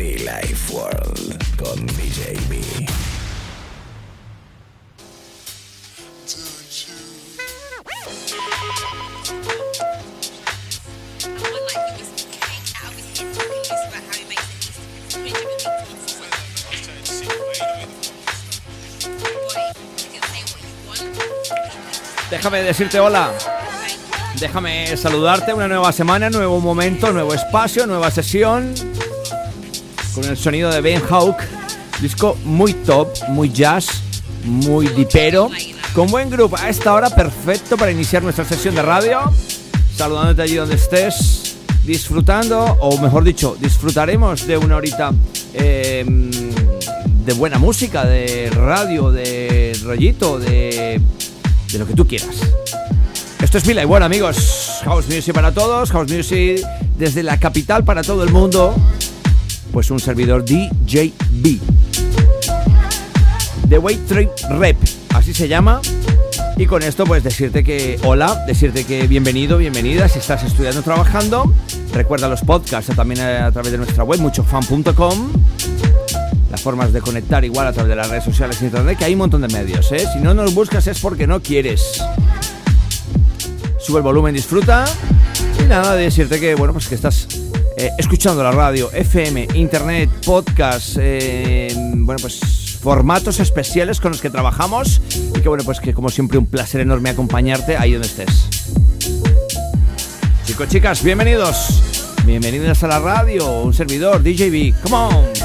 Be Life World con. Déjame decirte hola. Déjame saludarte. Una nueva semana, nuevo momento, nuevo espacio, nueva sesión. Con el sonido de Ben Hawk. Disco muy top, muy jazz, muy dipero. Con buen grupo. A esta hora perfecto para iniciar nuestra sesión de radio. Saludándote allí donde estés. Disfrutando, o mejor dicho, disfrutaremos de una horita eh, de buena música, de radio, de rollito, de de lo que tú quieras. Esto es Vila y bueno amigos, House Music para todos, House Music desde la capital para todo el mundo. Pues un servidor DJB. The Way Trip Rep, así se llama. Y con esto pues decirte que hola, decirte que bienvenido, bienvenida si estás estudiando trabajando. Recuerda los podcasts también a través de nuestra web muchofan.com las formas de conectar igual a través de las redes sociales y internet, que hay un montón de medios, ¿eh? Si no nos buscas es porque no quieres. Sube el volumen, disfruta. Y nada, de decirte que, bueno, pues que estás eh, escuchando la radio, FM, internet, podcast, eh, bueno, pues formatos especiales con los que trabajamos. Y que, bueno, pues que como siempre un placer enorme acompañarte ahí donde estés. Chicos, chicas, bienvenidos. Bienvenidos a la radio, un servidor, DJB. Come on.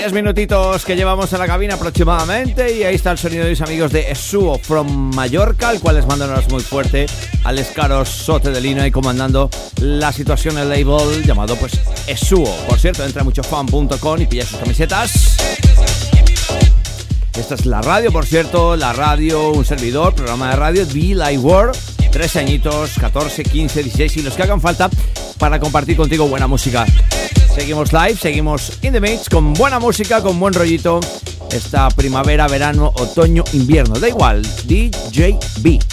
10 minutitos que llevamos en la cabina aproximadamente y ahí está el sonido de mis amigos de Esuo from Mallorca, al cual les mando muy fuerte al escaro Sote de Lino y comandando la situación en el label llamado pues Esuo. Por cierto, entra mucho fan.com y pilla sus camisetas. Esta es la radio, por cierto, la radio, un servidor, programa de radio, The Live World. Tres añitos, 14, 15, 16 y los que hagan falta para compartir contigo buena música. Seguimos live, seguimos in the mix con buena música, con buen rollito. Esta primavera, verano, otoño, invierno. Da igual, DJB.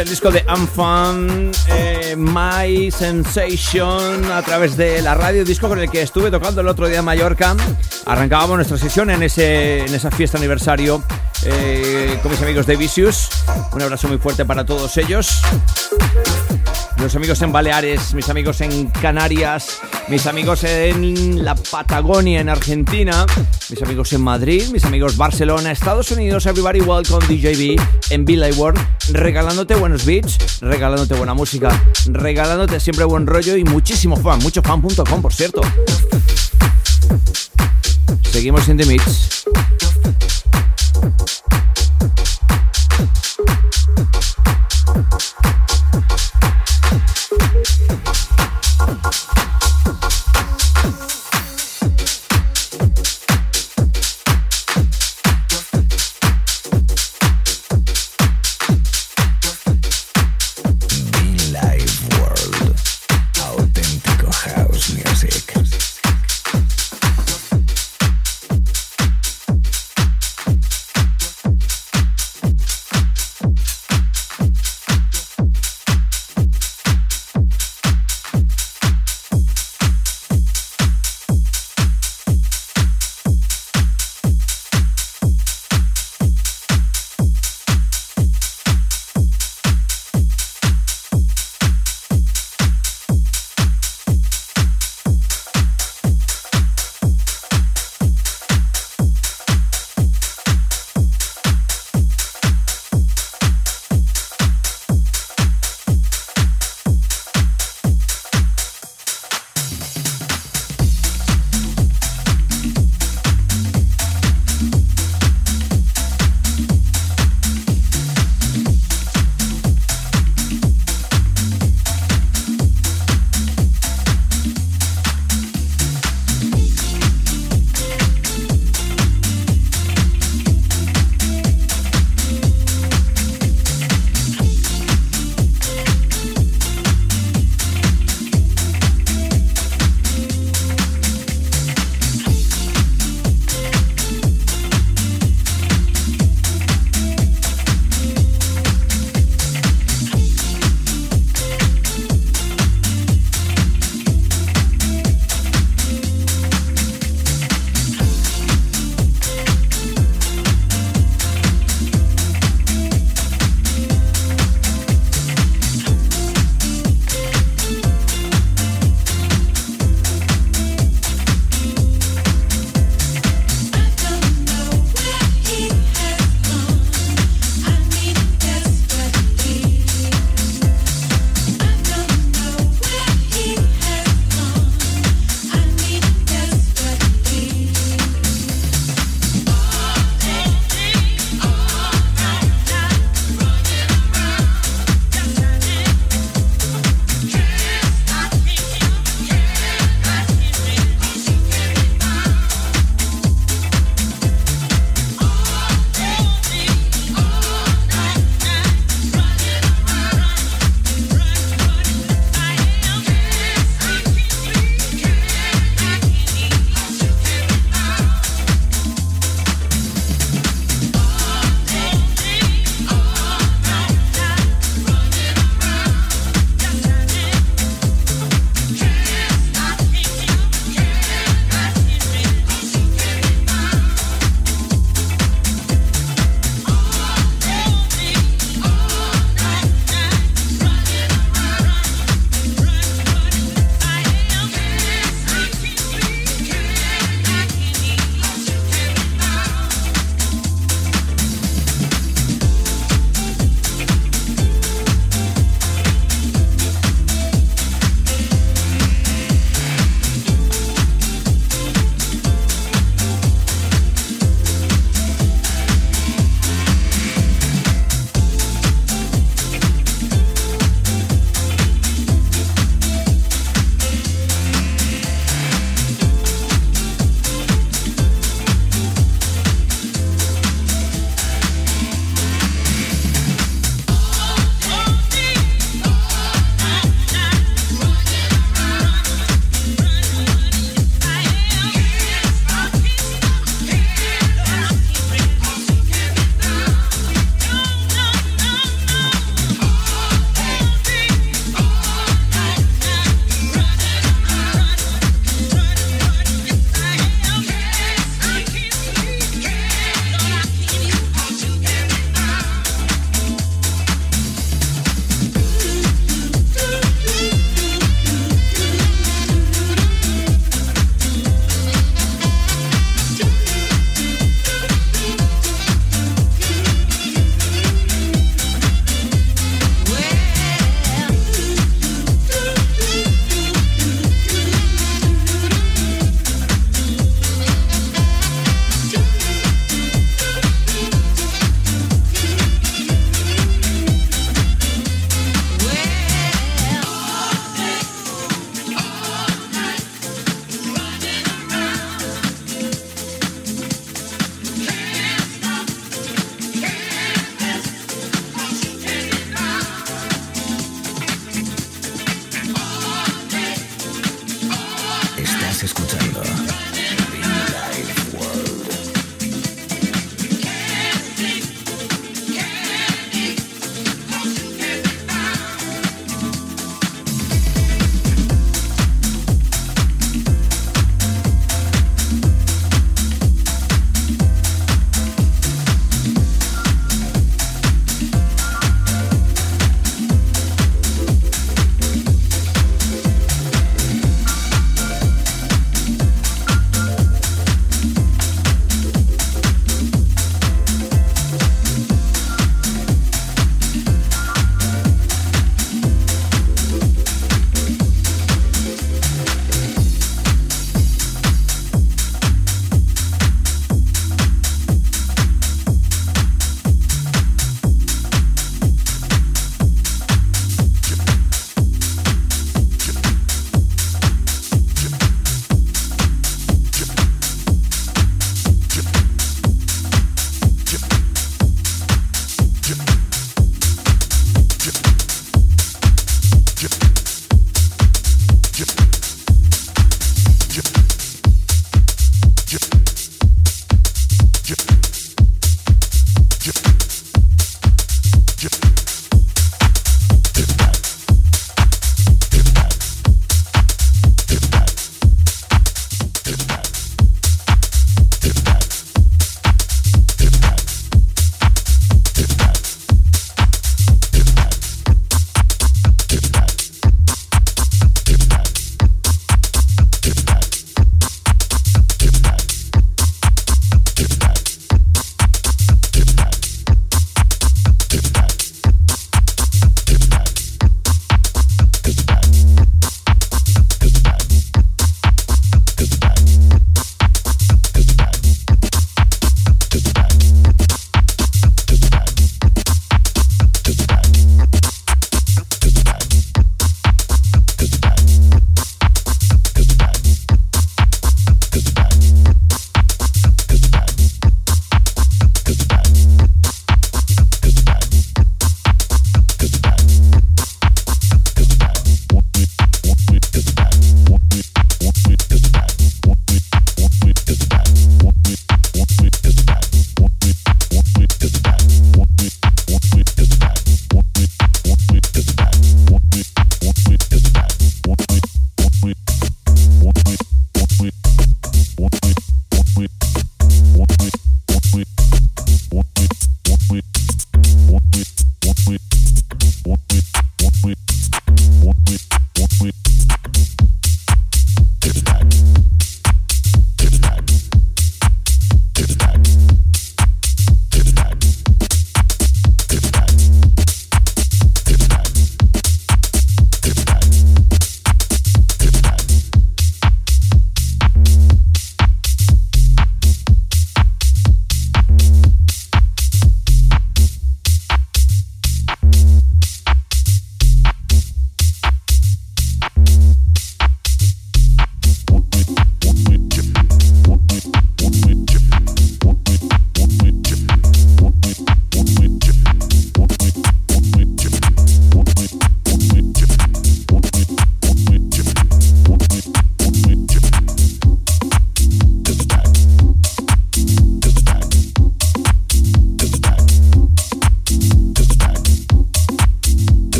El disco de Unfun, eh, My Sensation, a través de la radio, disco con el que estuve tocando el otro día en Mallorca. Arrancábamos nuestra sesión en, ese, en esa fiesta aniversario eh, con mis amigos de Vicious. Un abrazo muy fuerte para todos ellos mis amigos en Baleares, mis amigos en Canarias, mis amigos en la Patagonia, en Argentina, mis amigos en Madrid, mis amigos Barcelona, Estados Unidos, everybody welcome DJB en Billy World, regalándote buenos beats, regalándote buena música, regalándote siempre buen rollo y muchísimo fan, muchofan.com por cierto. Seguimos en The Mix.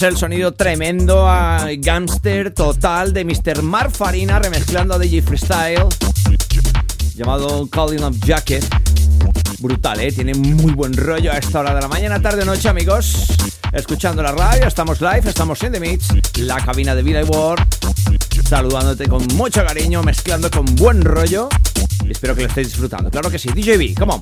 Es el sonido tremendo a gangster total de Mr. Mark Farina remezclando a DJ Freestyle llamado Calling of Jacket. Brutal, ¿eh? Tiene muy buen rollo a esta hora de la mañana, tarde o noche, amigos. Escuchando la radio, estamos live, estamos en The Mix, la cabina de y World. Saludándote con mucho cariño, mezclando con buen rollo. Espero que lo estéis disfrutando. Claro que sí, DJB, come on.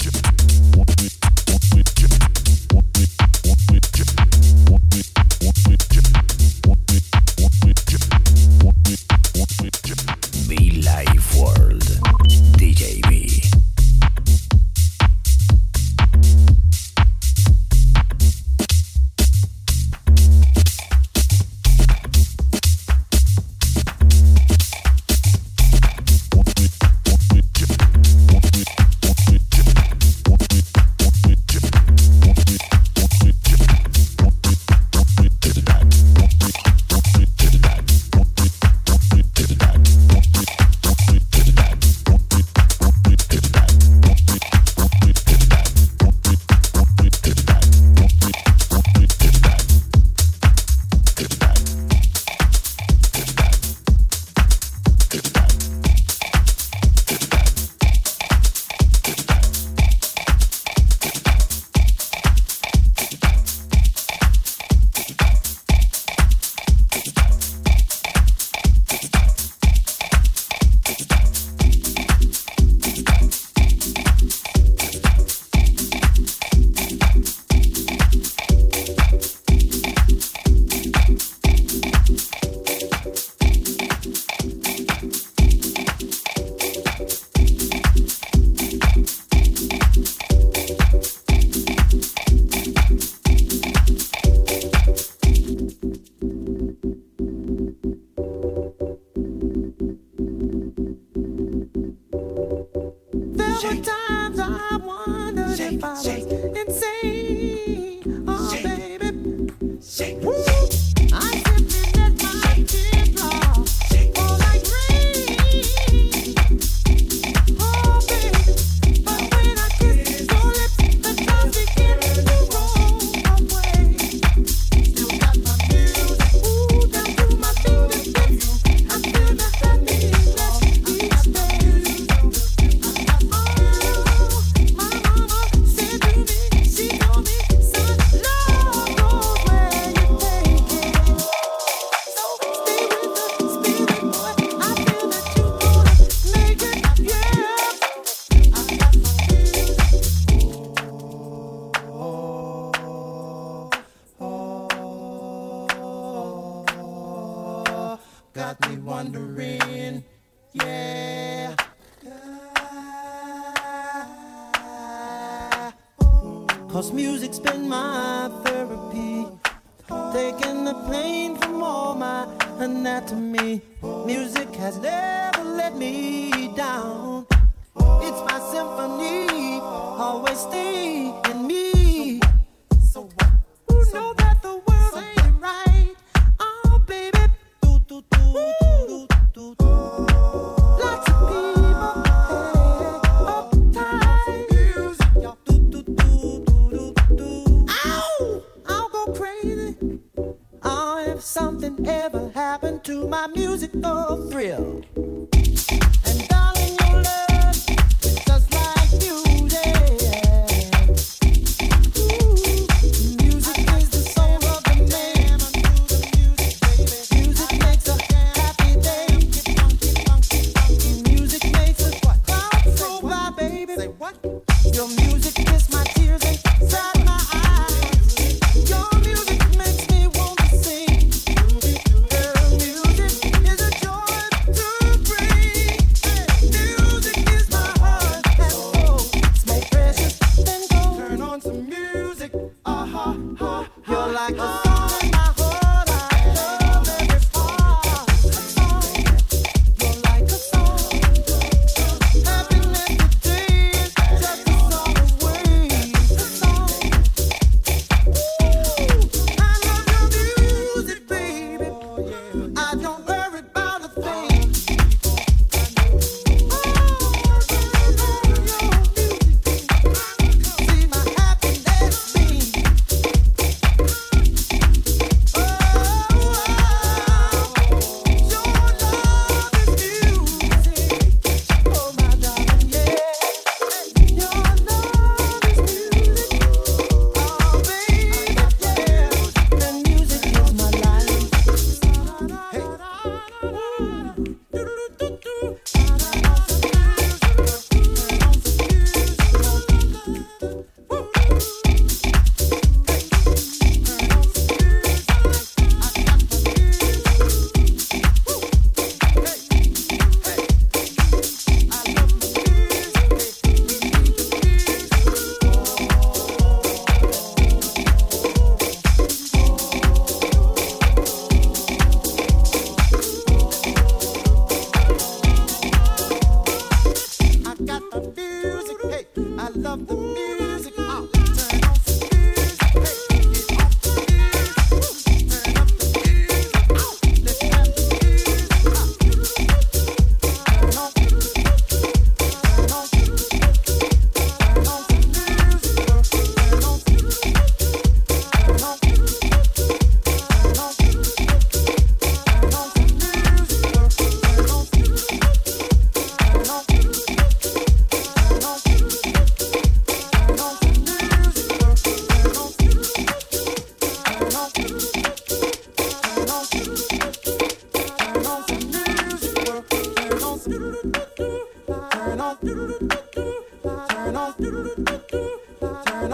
wondering, yeah. Cause music's been my therapy, taking the pain from all my anatomy. Music has never let me down. It's my symphony, always steam.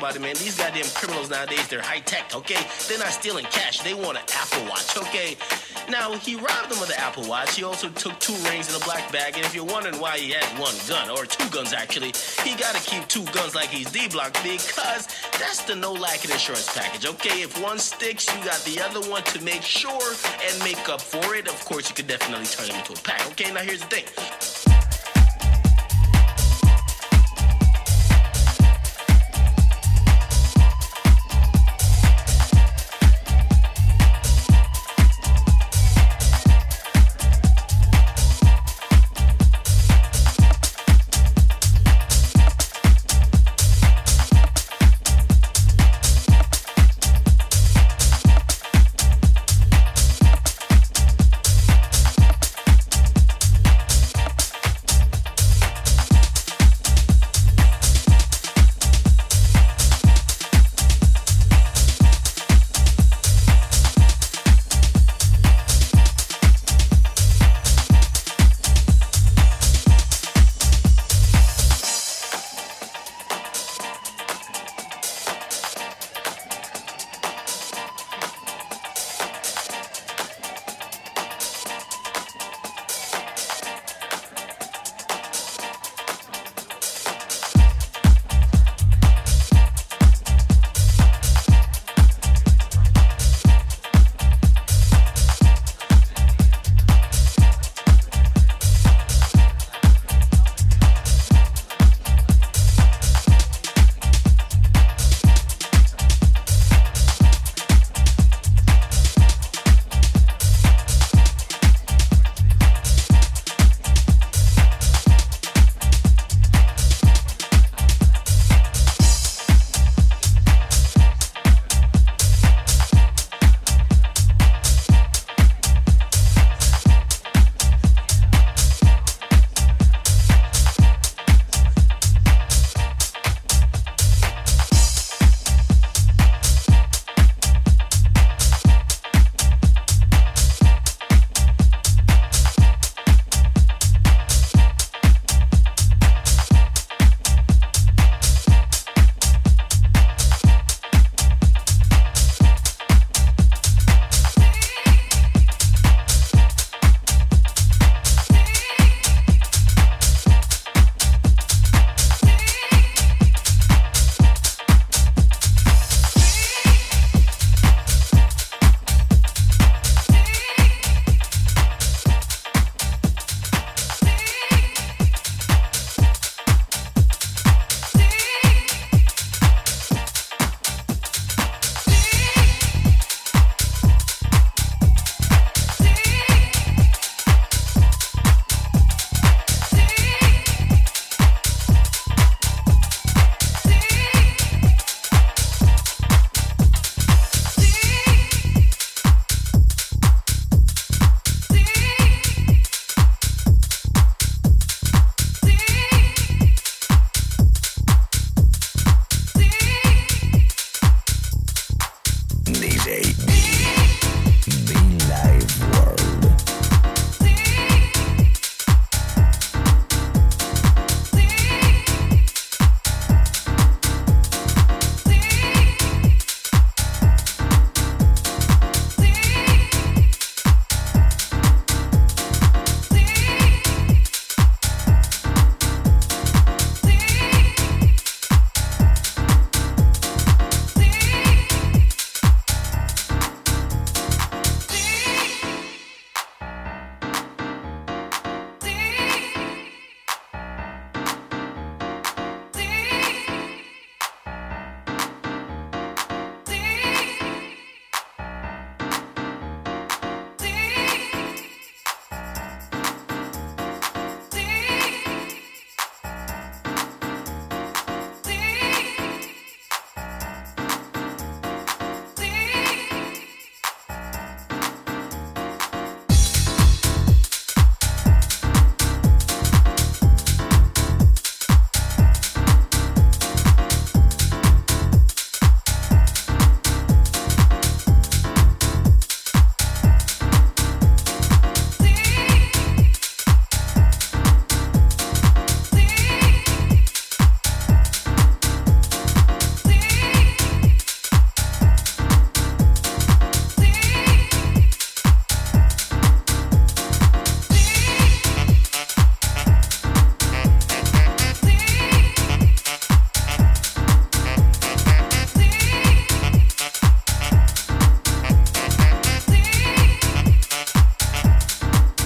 about it, man. These goddamn criminals nowadays, they're high tech, okay? They're not stealing cash. They want an Apple Watch, okay? Now he robbed them of the Apple Watch. He also took two rings in a black bag, and if you're wondering why he had one gun or two guns actually, he got to keep two guns like he's D-Block because that's the no lacking insurance package, okay? If one sticks, you got the other one to make sure and make up for it. Of course, you could definitely turn them into a pack, okay? Now here's the thing.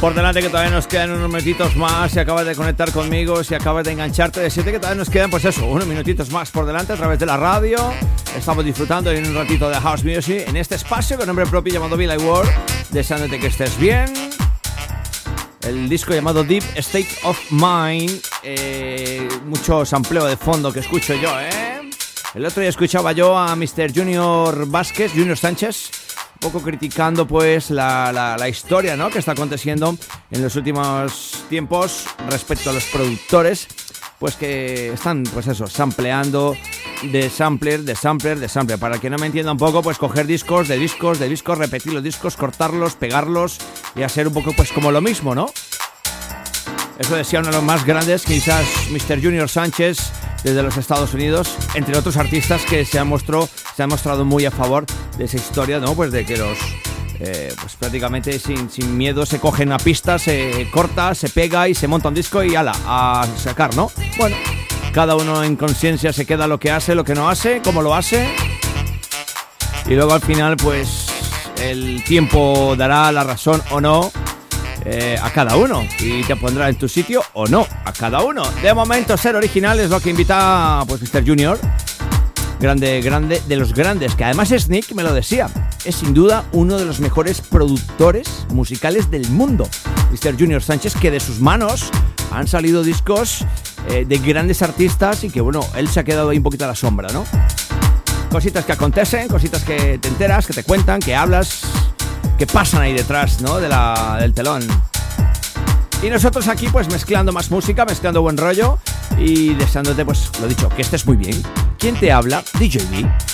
Por delante que todavía nos quedan unos minutitos más. Si acabas de conectar conmigo, si acabas de engancharte, decirte que todavía nos quedan, pues eso, unos minutitos más por delante a través de la radio. Estamos disfrutando en un ratito de House Music en este espacio con nombre propio llamado Billy World. Deseándote que estés bien. El disco llamado Deep State of Mind. Eh, mucho sampleo de fondo que escucho yo, ¿eh? El otro día escuchaba yo a Mr. Junior Vázquez, Junior Sánchez poco criticando pues la, la, historia ¿no? que está aconteciendo en los últimos tiempos respecto a los productores pues que están pues eso sampleando de sampler de sampler de sampler para que no me entienda un poco pues coger discos de discos de discos repetir los discos cortarlos pegarlos y hacer un poco pues como lo mismo no eso decía uno de los más grandes quizás Mr. Junior Sánchez desde los Estados Unidos, entre otros artistas que se han, mostrado, se han mostrado muy a favor de esa historia, ¿no? Pues de que los eh, pues prácticamente sin, sin, miedo se coge una pista, se corta, se pega y se monta un disco y ala, a sacar, ¿no? Bueno, cada uno en conciencia se queda lo que hace, lo que no hace, cómo lo hace. Y luego al final, pues el tiempo dará la razón o no eh, a cada uno y te pondrá en tu sitio o no, a cada uno. De momento, ser original es lo que invita pues Mr. Junior. Grande, grande, de los grandes, que además es Nick, me lo decía, es sin duda uno de los mejores productores musicales del mundo. Mr. Junior Sánchez, que de sus manos han salido discos eh, de grandes artistas y que bueno, él se ha quedado ahí un poquito a la sombra, ¿no? Cositas que acontecen, cositas que te enteras, que te cuentan, que hablas, que pasan ahí detrás, ¿no? De la, del telón. Y nosotros aquí pues mezclando más música, mezclando buen rollo y deseándote pues lo dicho, que estés muy bien. ¿Quién te habla? DJB.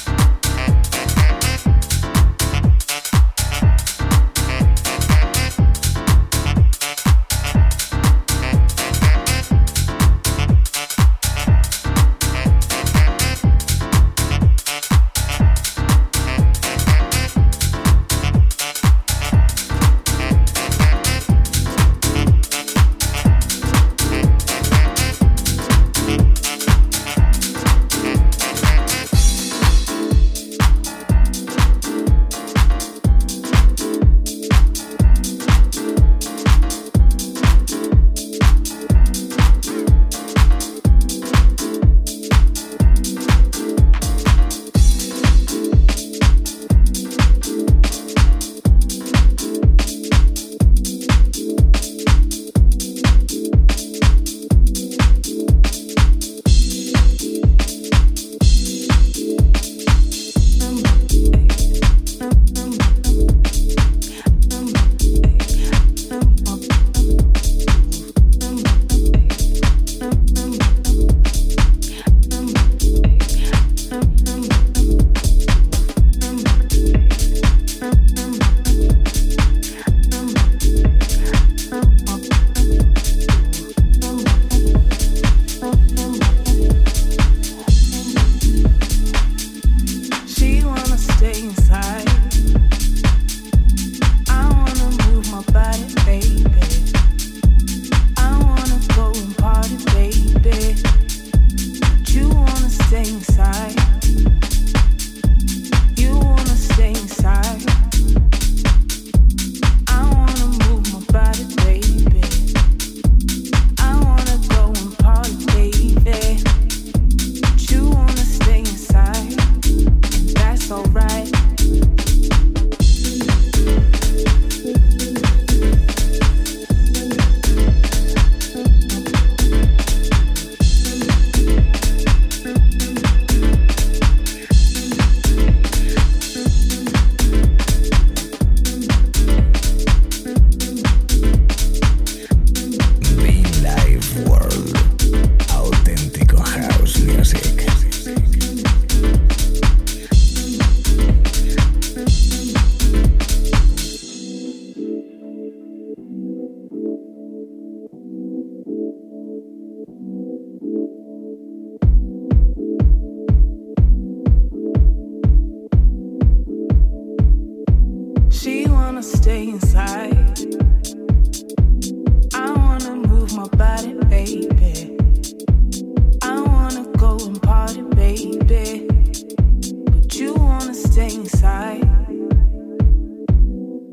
wanna stay inside. I wanna move my body, baby. I wanna go and party, baby. But you wanna stay inside.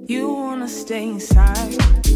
You wanna stay inside.